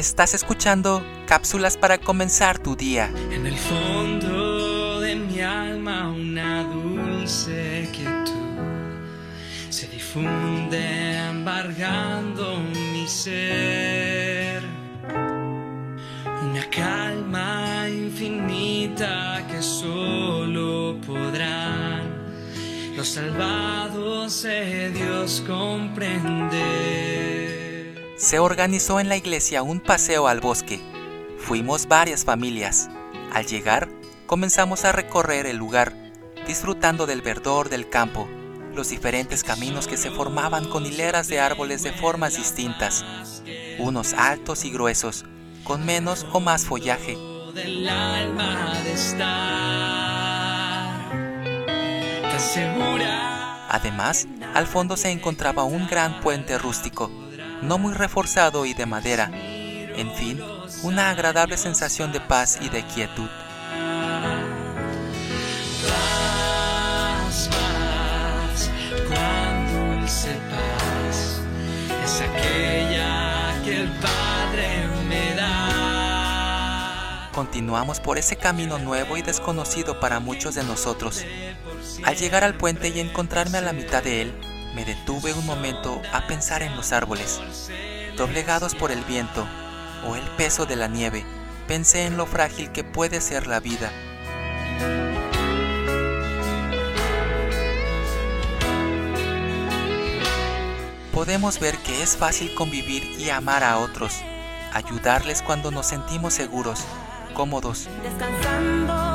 Estás escuchando cápsulas para comenzar tu día. En el fondo de mi alma una dulce quietud se difunde embargando mi ser. Una calma infinita que solo podrán los salvados de Dios comprender. Se organizó en la iglesia un paseo al bosque. Fuimos varias familias. Al llegar, comenzamos a recorrer el lugar, disfrutando del verdor del campo, los diferentes caminos que se formaban con hileras de árboles de formas distintas, unos altos y gruesos, con menos o más follaje. Además, al fondo se encontraba un gran puente rústico, no muy reforzado y de madera. En fin, una agradable sensación de paz y de quietud. Continuamos por ese camino nuevo y desconocido para muchos de nosotros. Al llegar al puente y encontrarme a la mitad de él, me detuve un momento a pensar en los árboles. Doblegados por el viento o el peso de la nieve, pensé en lo frágil que puede ser la vida. Podemos ver que es fácil convivir y amar a otros, ayudarles cuando nos sentimos seguros, cómodos, descansando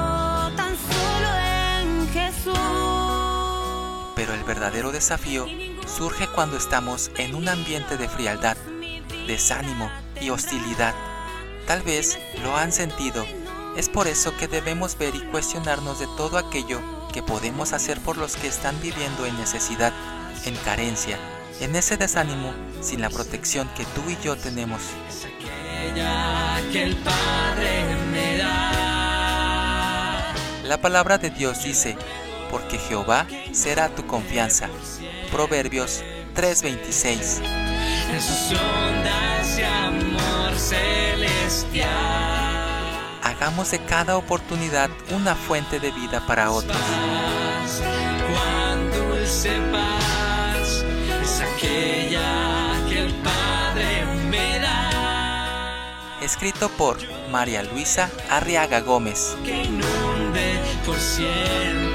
verdadero desafío surge cuando estamos en un ambiente de frialdad, desánimo y hostilidad. Tal vez lo han sentido. Es por eso que debemos ver y cuestionarnos de todo aquello que podemos hacer por los que están viviendo en necesidad, en carencia, en ese desánimo, sin la protección que tú y yo tenemos. La palabra de Dios dice, porque Jehová será tu confianza. Proverbios 3:26. En sus ondas de amor celestial. Hagamos de cada oportunidad una fuente de vida para otros. Paz, cuán dulce paz es aquella que el Padre me da. Escrito por María Luisa Arriaga Gómez. Que inunde por siempre